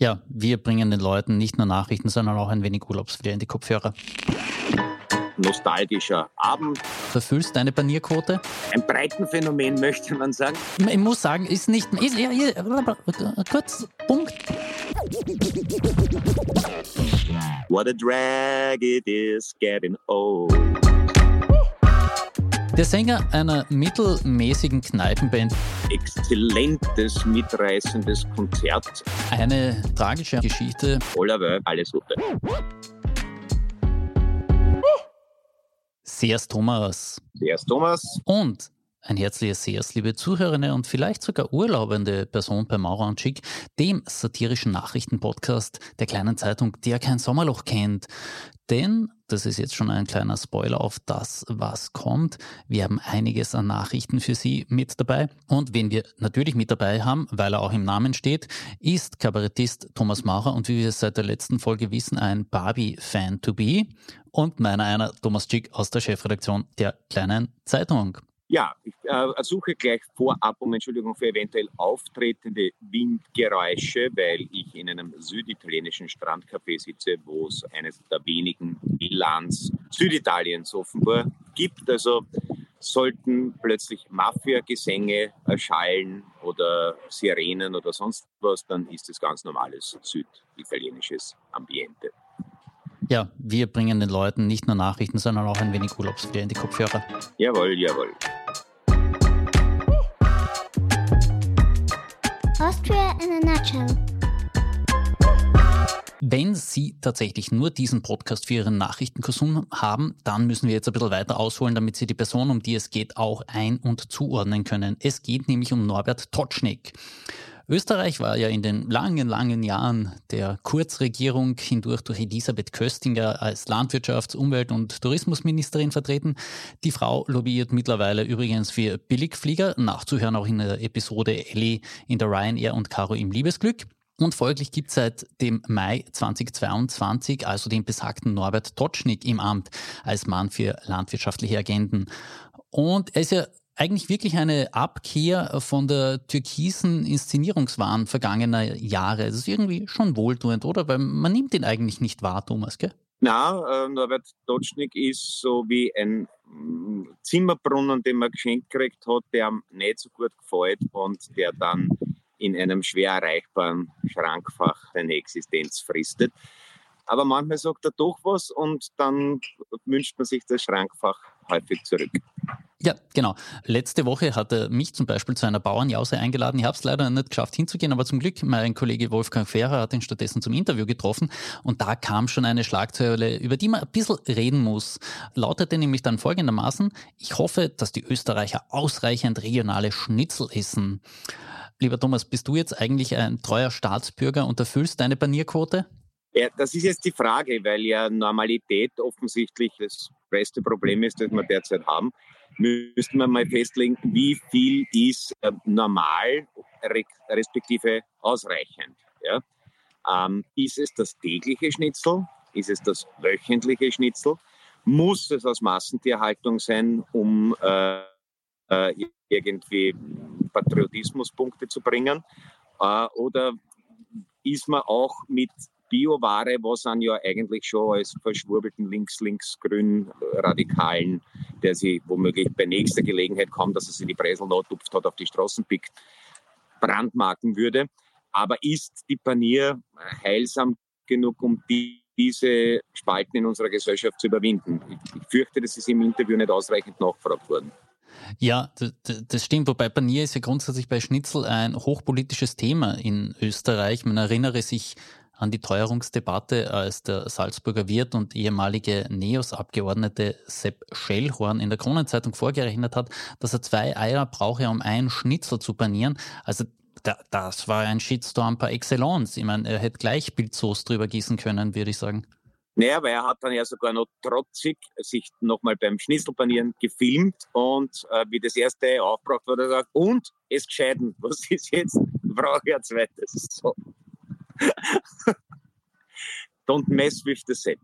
Ja, wir bringen den Leuten nicht nur Nachrichten, sondern auch ein wenig Urlaubsflair in die Kopfhörer. Nostalgischer Abend. Verfüllst deine Panierquote? Ein Breitenphänomen, möchte man sagen. Ich muss sagen, ist nicht. Ist, ja, ja, kurz, Punkt. What a drag it is getting old. Der Sänger einer mittelmäßigen Kneipenband. Exzellentes, mitreißendes Konzert. Eine tragische Geschichte. Allerweil alles Gute. Sehr's Thomas. Sehr's Thomas. Und ein herzliches Sehr's, liebe Zuhörende und vielleicht sogar urlaubende Person bei Maurer und Schick, dem satirischen Nachrichtenpodcast der kleinen Zeitung, der kein Sommerloch kennt. Denn, das ist jetzt schon ein kleiner Spoiler auf das, was kommt, wir haben einiges an Nachrichten für Sie mit dabei. Und wen wir natürlich mit dabei haben, weil er auch im Namen steht, ist Kabarettist Thomas Maurer und wie wir es seit der letzten Folge wissen, ein Barbie-Fan to be. Und meiner einer, Thomas Schick aus der Chefredaktion der kleinen Zeitung. Ja, ich äh, suche gleich vorab um Entschuldigung für eventuell auftretende Windgeräusche, weil ich in einem süditalienischen Strandcafé sitze, wo es eines der wenigen Villas Süditaliens offenbar gibt. Also sollten plötzlich Mafia-Gesänge erschallen oder Sirenen oder sonst was, dann ist es ganz normales süditalienisches Ambiente. Ja, wir bringen den Leuten nicht nur Nachrichten, sondern auch ein wenig Urlaubsflair in die Kopfhörer. Jawohl, jawohl. Austria in a nutshell. Wenn Sie tatsächlich nur diesen Podcast für Ihren Nachrichtenkonsum haben, dann müssen wir jetzt ein bisschen weiter ausholen, damit Sie die Person, um die es geht, auch ein- und zuordnen können. Es geht nämlich um Norbert Totschnig. Österreich war ja in den langen, langen Jahren der Kurzregierung hindurch durch Elisabeth Köstinger als Landwirtschafts-, Umwelt- und Tourismusministerin vertreten. Die Frau lobbyiert mittlerweile übrigens für Billigflieger, nachzuhören auch in der Episode Ellie in der Ryanair und Caro im Liebesglück. Und folglich gibt es seit dem Mai 2022 also den besagten Norbert Totschnig im Amt als Mann für landwirtschaftliche Agenden. Und er ist ja eigentlich wirklich eine Abkehr von der türkisen Inszenierungswahn vergangener Jahre. Das ist irgendwie schon wohltuend, oder? Weil man nimmt ihn eigentlich nicht wahr, Thomas, gell? Na, äh, Norbert Dotschnik ist so wie ein mm, Zimmerbrunnen, den man geschenkt gekriegt hat, der nicht so gut gefällt und der dann in einem schwer erreichbaren Schrankfach seine Existenz fristet. Aber manchmal sagt er doch was und dann wünscht man sich das Schrankfach häufig zurück. Ja, genau. Letzte Woche hat er mich zum Beispiel zu einer Bauernjause eingeladen. Ich habe es leider nicht geschafft hinzugehen, aber zum Glück mein Kollege Wolfgang Ferrer hat ihn stattdessen zum Interview getroffen und da kam schon eine Schlagzeile, über die man ein bisschen reden muss. Lautete nämlich dann folgendermaßen, ich hoffe, dass die Österreicher ausreichend regionale Schnitzel essen. Lieber Thomas, bist du jetzt eigentlich ein treuer Staatsbürger und erfüllst deine Panierquote? Ja, das ist jetzt die Frage, weil ja Normalität offensichtlich das größte Problem ist, das wir derzeit haben müssten wir mal festlegen, wie viel ist äh, normal respektive ausreichend. Ja? Ähm, ist es das tägliche Schnitzel? Ist es das wöchentliche Schnitzel? Muss es aus Massentierhaltung sein, um äh, äh, irgendwie Patriotismuspunkte zu bringen? Äh, oder ist man auch mit Bioware, was dann ja eigentlich schon als verschwurbelten links-links-grün-Radikalen, der sie womöglich bei nächster Gelegenheit kaum, dass er sich die Bresel tupft hat, auf die Straßen pickt, brandmarken würde. Aber ist die Panier heilsam genug, um die, diese Spalten in unserer Gesellschaft zu überwinden? Ich, ich fürchte, das ist im Interview nicht ausreichend nachgefragt worden. Ja, das stimmt. Wobei Panier ist ja grundsätzlich bei Schnitzel ein hochpolitisches Thema in Österreich. Man erinnere sich an die Teuerungsdebatte, als der Salzburger Wirt und ehemalige NEOS-Abgeordnete Sepp Schellhorn in der Kronenzeitung vorgerechnet hat, dass er zwei Eier brauche, um einen Schnitzel zu panieren. Also das war ein Shitstorm par excellence. Ich meine, er hätte gleich Bildsoße drüber gießen können, würde ich sagen. Naja, weil er hat dann ja sogar noch trotzig sich nochmal beim Schnitzelpanieren gefilmt und äh, wie das erste aufgebracht wurde, gesagt, und es gescheiden, was ist jetzt? Brauche ich ein zweites. So. Don't mess with the Sepp.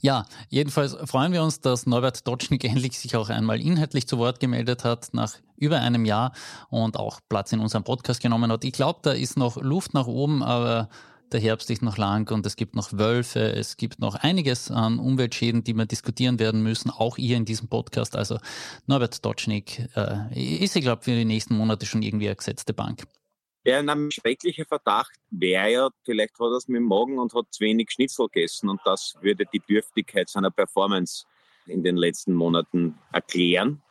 Ja, jedenfalls freuen wir uns, dass Norbert Dotschnik endlich sich auch einmal inhaltlich zu Wort gemeldet hat nach über einem Jahr und auch Platz in unserem Podcast genommen hat. Ich glaube, da ist noch Luft nach oben, aber der Herbst ist noch lang und es gibt noch Wölfe, es gibt noch einiges an Umweltschäden, die wir diskutieren werden müssen, auch hier in diesem Podcast. Also Norbert Dotschnik äh, ist, ich glaube, für die nächsten Monate schon irgendwie eine gesetzte Bank. Ja, ein schrecklicher Verdacht wäre ja, vielleicht hat er es mit dem Magen und hat zu wenig Schnitzel gegessen und das würde die Dürftigkeit seiner Performance in den letzten Monaten erklären.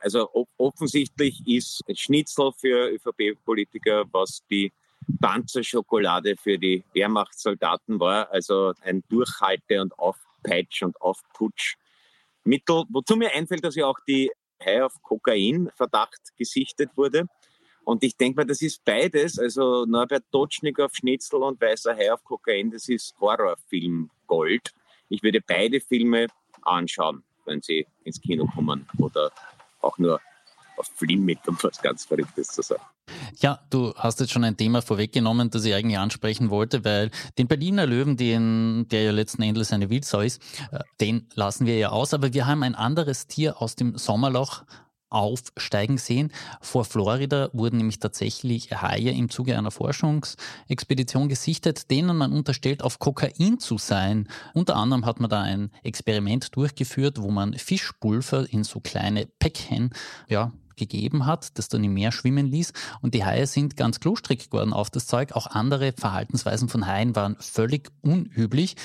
Also offensichtlich ist Schnitzel für ÖVP-Politiker, was die Panzerschokolade für die Wehrmachtssoldaten war, also ein Durchhalte- und Aufpeitsch- und Aufputschmittel. Wozu mir einfällt, dass ja auch die High auf Kokain-Verdacht gesichtet wurde. Und ich denke mal, das ist beides. Also Norbert Totschnig auf Schnitzel und Weißer Hai auf Kokain, das ist Horrorfilm Gold. Ich würde beide Filme anschauen, wenn sie ins Kino kommen oder auch nur auf Flimit, um was ganz Verrücktes zu sagen. Ja, du hast jetzt schon ein Thema vorweggenommen, das ich eigentlich ansprechen wollte, weil den Berliner Löwen, den, der ja letzten Endes eine Wildsau ist, äh, den lassen wir ja aus. Aber wir haben ein anderes Tier aus dem Sommerloch aufsteigen sehen. Vor Florida wurden nämlich tatsächlich Haie im Zuge einer Forschungsexpedition gesichtet, denen man unterstellt, auf Kokain zu sein. Unter anderem hat man da ein Experiment durchgeführt, wo man Fischpulver in so kleine Päckchen ja, gegeben hat, das dann im Meer schwimmen ließ. Und die Haie sind ganz klustrig geworden auf das Zeug. Auch andere Verhaltensweisen von Haien waren völlig unüblich.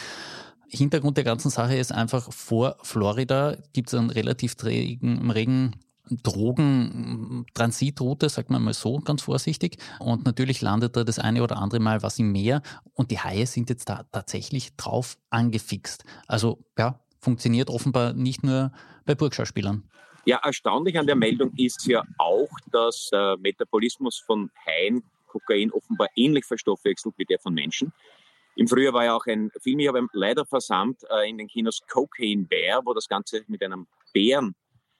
Hintergrund der ganzen Sache ist einfach, vor Florida gibt es einen relativ trägen, regen Drogentransitroute, sagt man mal so, ganz vorsichtig. Und natürlich landet da das eine oder andere Mal was im Meer und die Haie sind jetzt da tatsächlich drauf angefixt. Also ja, funktioniert offenbar nicht nur bei Burgschauspielern. Ja, erstaunlich an der Meldung ist ja auch, dass der Metabolismus von Haien Kokain offenbar ähnlich verstoffwechselt wie der von Menschen. Im Frühjahr war ja auch ein Film, ich habe leider versammelt, äh, in den Kinos Cocaine Bear, wo das Ganze mit einem Bären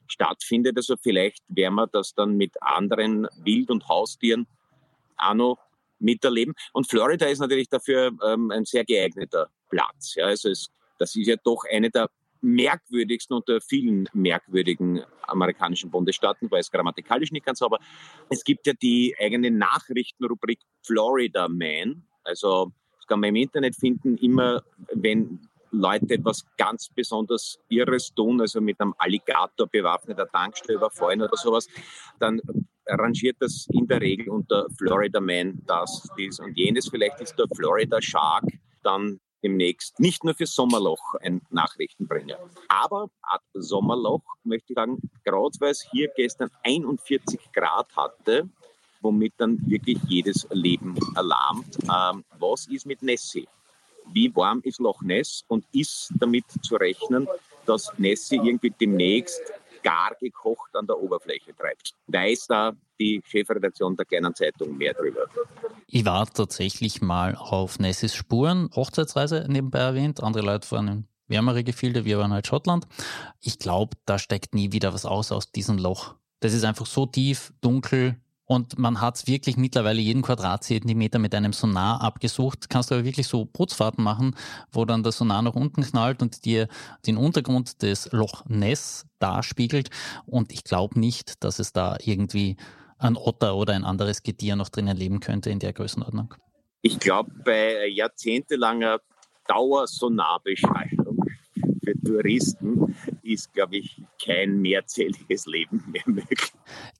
stattfindet. Also vielleicht werden wir das dann mit anderen Wild- und Haustieren auch noch miterleben. Und Florida ist natürlich dafür ähm, ein sehr geeigneter Platz. Ja, also es, das ist ja doch eine der merkwürdigsten unter vielen merkwürdigen amerikanischen Bundesstaaten, weil es grammatikalisch nicht ganz sauber. Es gibt ja die eigene Nachrichtenrubrik Florida Man. Also das kann man im Internet finden, immer wenn Leute etwas ganz besonders Irres tun, also mit einem Alligator bewaffneter Tankstelle überfallen oder sowas, dann rangiert das in der Regel unter Florida Man das, dies und jenes. Vielleicht ist der Florida Shark dann demnächst nicht nur für Sommerloch ein Nachrichtenbringer. Aber ad Sommerloch möchte ich sagen, gerade weil es hier gestern 41 Grad hatte, womit dann wirklich jedes Leben erlahmt. Ähm, was ist mit Nessie? Wie warm ist Loch Ness und ist damit zu rechnen, dass Nessie irgendwie demnächst gar gekocht an der Oberfläche treibt. Weiß da die Chefredaktion der kleinen Zeitung mehr drüber. Ich war tatsächlich mal auf Nessis Spuren, Hochzeitsreise nebenbei erwähnt. Andere Leute fahren in wärmere Gefilde, wir waren halt Schottland. Ich glaube, da steckt nie wieder was aus aus diesem Loch. Das ist einfach so tief, dunkel, und man hat es wirklich mittlerweile jeden Quadratzentimeter mit einem Sonar abgesucht. Kannst du aber wirklich so Putzfahrten machen, wo dann der Sonar nach unten knallt und dir den Untergrund des Loch Ness darspiegelt. Und ich glaube nicht, dass es da irgendwie ein Otter oder ein anderes Getier noch drinnen leben könnte in der Größenordnung. Ich glaube, bei jahrzehntelanger Dauersonarbeschallung für Touristen ist, glaube ich, kein mehrzähliges Leben mehr möglich.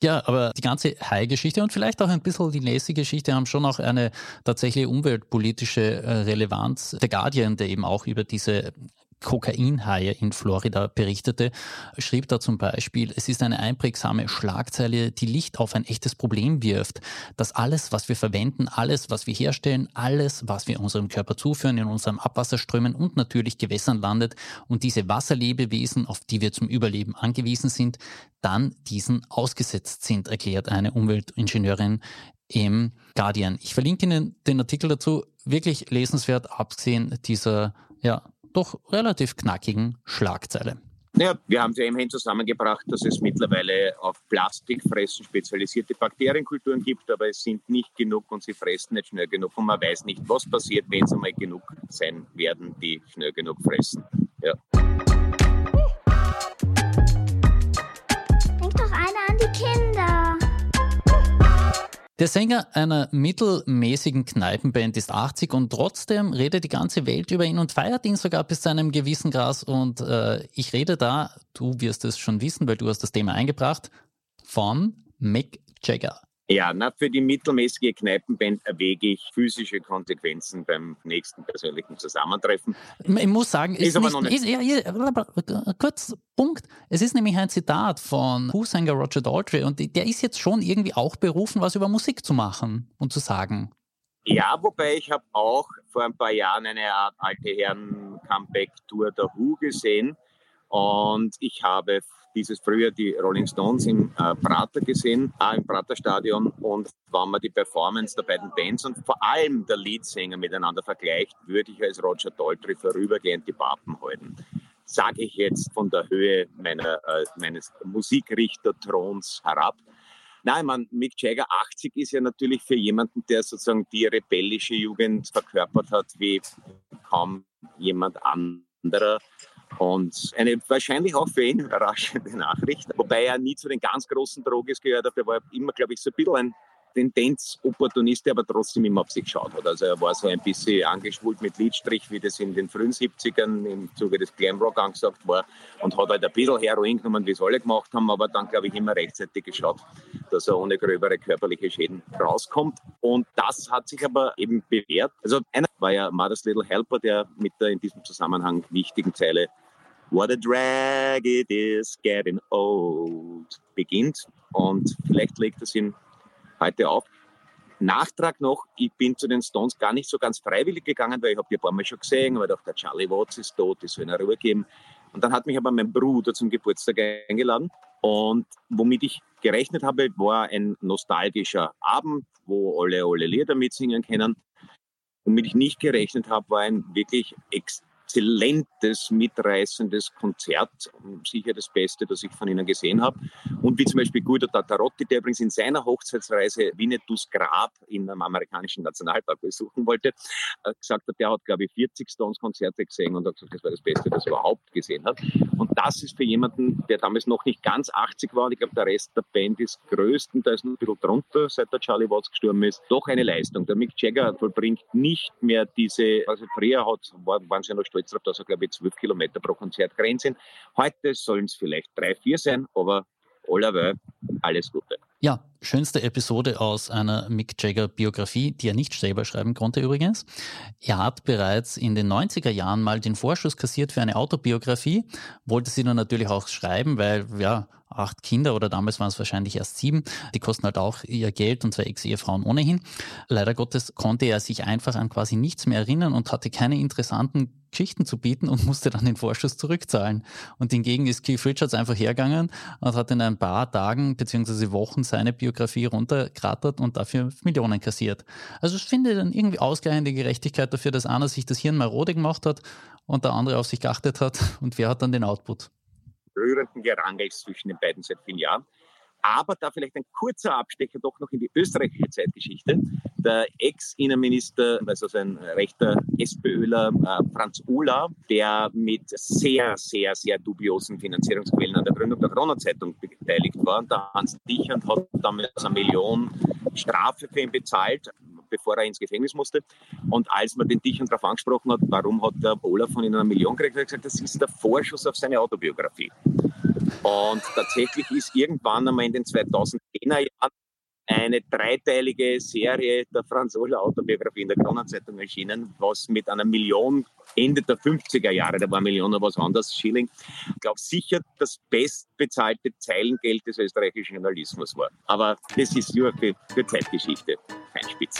Ja, aber die ganze Hai-Geschichte und vielleicht auch ein bisschen die Nessie-Geschichte haben schon auch eine tatsächlich umweltpolitische äh, Relevanz. Der Guardian, der eben auch über diese Kokainhaie in Florida berichtete, schrieb da zum Beispiel, es ist eine einprägsame Schlagzeile, die Licht auf ein echtes Problem wirft, dass alles, was wir verwenden, alles, was wir herstellen, alles, was wir unserem Körper zuführen, in unserem Abwasserströmen und natürlich Gewässern landet und diese Wasserlebewesen, auf die wir zum Überleben angewiesen sind, dann diesen ausgesetzt sind, erklärt eine Umweltingenieurin im Guardian. Ich verlinke Ihnen den Artikel dazu, wirklich lesenswert, abgesehen dieser ja, doch relativ knackigen Schlagzeile. Ja, wir haben es ja immerhin zusammengebracht, dass es mittlerweile auf Plastikfressen spezialisierte Bakterienkulturen gibt, aber es sind nicht genug und sie fressen nicht schnell genug und man weiß nicht, was passiert, wenn es einmal genug sein werden, die schnell genug fressen. Ja. Denk doch einer an die Kinder. Der Sänger einer mittelmäßigen Kneipenband ist 80 und trotzdem redet die ganze Welt über ihn und feiert ihn sogar bis zu einem gewissen Gras. Und äh, ich rede da, du wirst es schon wissen, weil du hast das Thema eingebracht, von Mick Jagger. Ja, na, für die mittelmäßige Kneipenband erwäge ich physische Konsequenzen beim nächsten persönlichen Zusammentreffen. Ich muss sagen, ist, ist aber nicht, ist, ja, ja, kurz, Punkt. Es ist nämlich ein Zitat von Who-Sänger Roger Daltrey und der ist jetzt schon irgendwie auch berufen, was über Musik zu machen und zu sagen. Ja, wobei ich habe auch vor ein paar Jahren eine Art alte Herren Comeback-Tour der Who gesehen und ich habe dieses Frühjahr die Rolling Stones im äh, Prater gesehen, äh, im Praterstadion. Und wenn man die Performance der beiden Bands und vor allem der Leadsänger miteinander vergleicht, würde ich als Roger Daltrey vorübergehend die Papen halten. Sage ich jetzt von der Höhe meiner, äh, meines Musikrichterthrons herab. Nein, man, Mick Jagger 80 ist ja natürlich für jemanden, der sozusagen die rebellische Jugend verkörpert hat, wie kaum jemand anderer. Und eine wahrscheinlich auch für ihn überraschende Nachricht, wobei er nie zu den ganz großen Drogis gehört hat. Er war immer, glaube ich, so ein bisschen ein Tendenz-Opportunist, der aber trotzdem immer auf sich geschaut hat. Also er war so ein bisschen angeschwult mit Lidstrich, wie das in den frühen 70ern im Zuge des Glamrock angesagt war und hat halt ein bisschen Heroin genommen, wie es alle gemacht haben, aber dann, glaube ich, immer rechtzeitig geschaut, dass er ohne gröbere körperliche Schäden rauskommt. Und das hat sich aber eben bewährt. Also einer war ja Mother's Little Helper, der mit der in diesem Zusammenhang wichtigen Zeile What a drag it is getting old beginnt. Und vielleicht legt es ihn heute auf. Nachtrag noch, ich bin zu den Stones gar nicht so ganz freiwillig gegangen, weil ich habe die ein paar Mal schon gesehen, weil auch der Charlie Watts ist tot, die soll in Ruhe geben. Und dann hat mich aber mein Bruder zum Geburtstag eingeladen. Und womit ich gerechnet habe, war ein nostalgischer Abend, wo alle alle Lieder mitsingen können. Womit ich nicht gerechnet habe, war ein wirklich extrem exzellentes, mitreißendes Konzert. Sicher das Beste, das ich von ihnen gesehen habe. Und wie zum Beispiel Guido Tatarotti, der übrigens in seiner Hochzeitsreise Winnetous Grab in einem amerikanischen Nationalpark besuchen wollte, äh, gesagt hat, der hat, glaube ich, 40 Stones-Konzerte gesehen und hat gesagt, das war das Beste, das er überhaupt gesehen hat. Und das ist für jemanden, der damals noch nicht ganz 80 war, und ich glaube, der Rest der Band ist größten, da ist ein bisschen drunter, seit der Charlie Watts gestorben ist, doch eine Leistung. Der Mick Jagger vollbringt nicht mehr diese, also früher hat, waren sie ja noch darauf, dass er, glaube ich, 12 Kilometer pro Konzert gerannt sind. Heute sollen es vielleicht drei, vier sein, aber allerweil alles Gute. Ja, schönste Episode aus einer Mick Jagger Biografie, die er nicht selber schreiben konnte übrigens. Er hat bereits in den 90er Jahren mal den Vorschuss kassiert für eine Autobiografie, wollte sie dann natürlich auch schreiben, weil ja, acht Kinder oder damals waren es wahrscheinlich erst sieben. Die kosten halt auch ihr Geld und zwei Ex-Ehefrauen ohnehin. Leider Gottes konnte er sich einfach an quasi nichts mehr erinnern und hatte keine interessanten Geschichten zu bieten und musste dann den Vorschuss zurückzahlen. Und hingegen ist Keith Richards einfach hergegangen und hat in ein paar Tagen bzw. Wochen seine Biografie runtergerattert und dafür Millionen kassiert. Also ich finde dann irgendwie ausgleichende Gerechtigkeit dafür, dass einer sich das Hirn marode gemacht hat und der andere auf sich geachtet hat und wer hat dann den Output rührenden Gerangels zwischen den beiden seit vielen Jahren. Aber da vielleicht ein kurzer Abstecher doch noch in die österreichische Zeitgeschichte. Der Ex-Innenminister, also ein rechter SPÖler, äh, Franz Uhler, der mit sehr, sehr, sehr dubiosen Finanzierungsquellen an der Gründung der Kronenzeitung beteiligt war. Der Hans Dichand hat damals eine Million Strafe für ihn bezahlt bevor er ins Gefängnis musste. Und als man den Dichern darauf angesprochen hat, warum hat der Olaf von ihnen eine Million gekriegt, hat er gesagt, das ist der Vorschuss auf seine Autobiografie. Und tatsächlich ist irgendwann einmal in den 2010er Jahren eine dreiteilige Serie der Franz Oller Autobiografie in der Kronenzeitung erschienen, was mit einer Million Ende der 50er Jahre, da war Million noch was anderes, Schilling, ich glaube sicher das bestbezahlte Zeilengeld des österreichischen Journalismus war. Aber das ist nur für, für Zeitgeschichte, kein Spitz.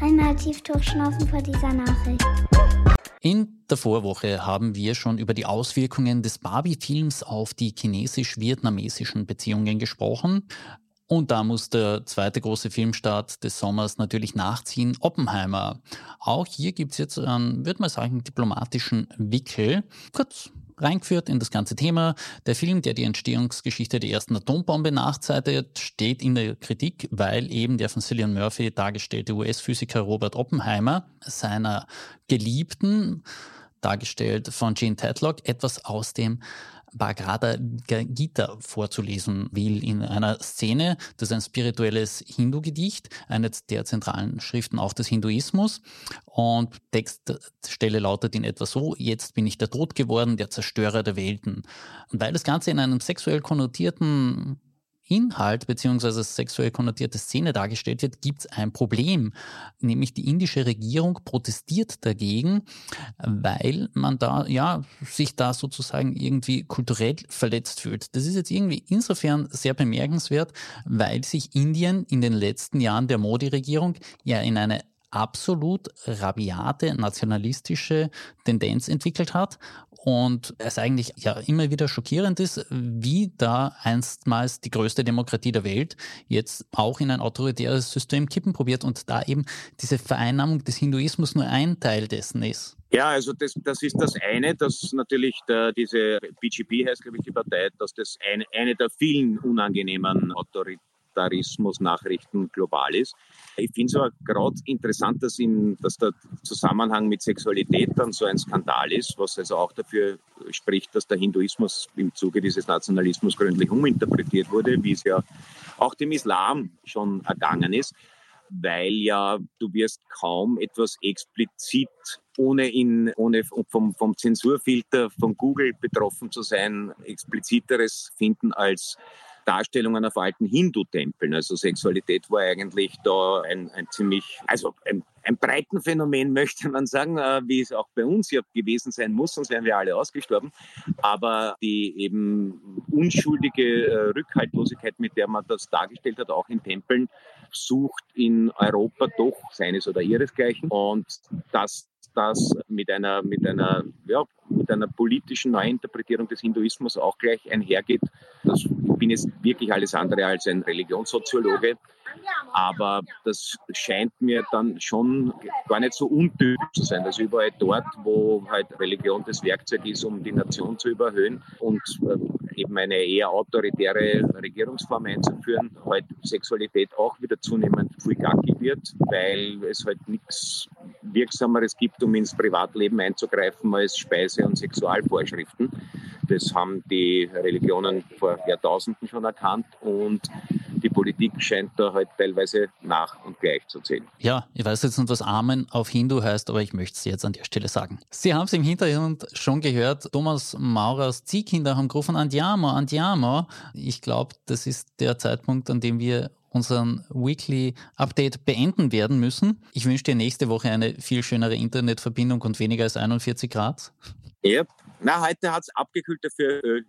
Einmal tief durchschnaufen vor dieser Nachricht. In der Vorwoche haben wir schon über die Auswirkungen des Barbie-Films auf die chinesisch-vietnamesischen Beziehungen gesprochen. Und da muss der zweite große Filmstart des Sommers natürlich nachziehen, Oppenheimer. Auch hier gibt es jetzt einen, würde man sagen, diplomatischen Wickel. Kurz reingeführt in das ganze Thema. Der Film, der die Entstehungsgeschichte der ersten Atombombe nachzeitigt, steht in der Kritik, weil eben der von Cillian Murphy dargestellte US-Physiker Robert Oppenheimer seiner Geliebten, dargestellt von Gene Tedlock, etwas aus dem Bhagavad Gita vorzulesen will in einer Szene. Das ist ein spirituelles Hindu-Gedicht, eine der zentralen Schriften auch des Hinduismus. Und Textstelle lautet in etwa so, jetzt bin ich der Tod geworden, der Zerstörer der Welten. Und weil das Ganze in einem sexuell konnotierten Inhalt bzw. sexuell konnotierte Szene dargestellt wird, gibt es ein Problem. Nämlich die indische Regierung protestiert dagegen, weil man da ja sich da sozusagen irgendwie kulturell verletzt fühlt. Das ist jetzt irgendwie insofern sehr bemerkenswert, weil sich Indien in den letzten Jahren der Modi-Regierung ja in eine absolut rabiate nationalistische Tendenz entwickelt hat und es eigentlich ja immer wieder schockierend ist, wie da einstmals die größte Demokratie der Welt jetzt auch in ein autoritäres System kippen probiert und da eben diese Vereinnahmung des Hinduismus nur ein Teil dessen ist. Ja, also das, das ist das eine, dass natürlich der, diese BGP heißt, glaube ich, die Partei, dass das eine, eine der vielen unangenehmen Autoritäten Autoritarismus-Nachrichten global ist. Ich finde es aber gerade interessant, dass, in, dass der Zusammenhang mit Sexualität dann so ein Skandal ist, was also auch dafür spricht, dass der Hinduismus im Zuge dieses Nationalismus gründlich uminterpretiert wurde, wie es ja auch dem Islam schon ergangen ist weil ja du wirst kaum etwas explizit, ohne, in, ohne vom, vom Zensurfilter von Google betroffen zu sein, expliziteres finden als Darstellungen auf alten Hindu-Tempeln. Also Sexualität war eigentlich da ein, ein ziemlich, also ein, ein breiten Phänomen, möchte man sagen, äh, wie es auch bei uns ja gewesen sein muss, sonst wären wir alle ausgestorben. Aber die eben unschuldige äh, Rückhaltlosigkeit, mit der man das dargestellt hat, auch in Tempeln, sucht in Europa doch seines oder ihresgleichen. Und dass das mit einer, mit einer, ja, mit einer politischen Neuinterpretierung des Hinduismus auch gleich einhergeht. Das, ich bin jetzt wirklich alles andere als ein Religionssoziologe, aber das scheint mir dann schon gar nicht so untypisch zu sein. Also überall dort, wo halt Religion das Werkzeug ist, um die Nation zu überhöhen und äh, eben eine eher autoritäre Regierungsform einzuführen, halt Sexualität auch wieder zunehmend fulgaki wird, weil es halt nichts Wirksameres gibt, um ins Privatleben einzugreifen als Speise- und Sexualvorschriften. Das haben die Religionen vor Jahrtausenden schon erkannt und die Politik scheint da halt teilweise nach und gleich zu zählen. Ja, ich weiß jetzt nicht, was Amen auf Hindu heißt, aber ich möchte es jetzt an der Stelle sagen. Sie haben es im Hintergrund schon gehört, Thomas Maurers Ziehkinder haben gerufen, Andiamo, Andiamo. Ich glaube, das ist der Zeitpunkt, an dem wir unseren Weekly Update beenden werden müssen. Ich wünsche dir nächste Woche eine viel schönere Internetverbindung und weniger als 41 Grad. Ja, na, heute hat es abgekühlt, dafür äh,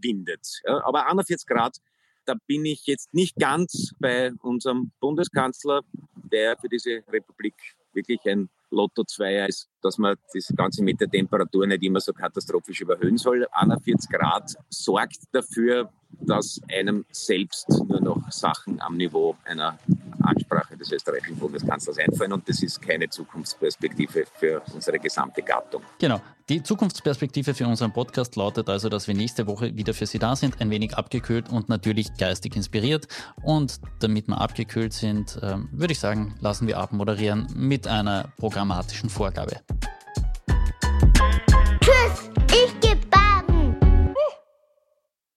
windet. Ja, aber 41 Grad, da bin ich jetzt nicht ganz bei unserem Bundeskanzler, der für diese Republik wirklich ein Lotto 2 ist, dass man das Ganze mit der Temperatur nicht immer so katastrophisch überhöhen soll. 41 Grad sorgt dafür, dass einem selbst nur noch Sachen am Niveau einer Ansprache des österreichischen Bundeskanzlers einfallen und das ist keine Zukunftsperspektive für unsere gesamte Gattung. Genau. Die Zukunftsperspektive für unseren Podcast lautet also, dass wir nächste Woche wieder für Sie da sind, ein wenig abgekühlt und natürlich geistig inspiriert. Und damit wir abgekühlt sind, ähm, würde ich sagen, lassen wir abmoderieren mit einer programmatischen Vorgabe.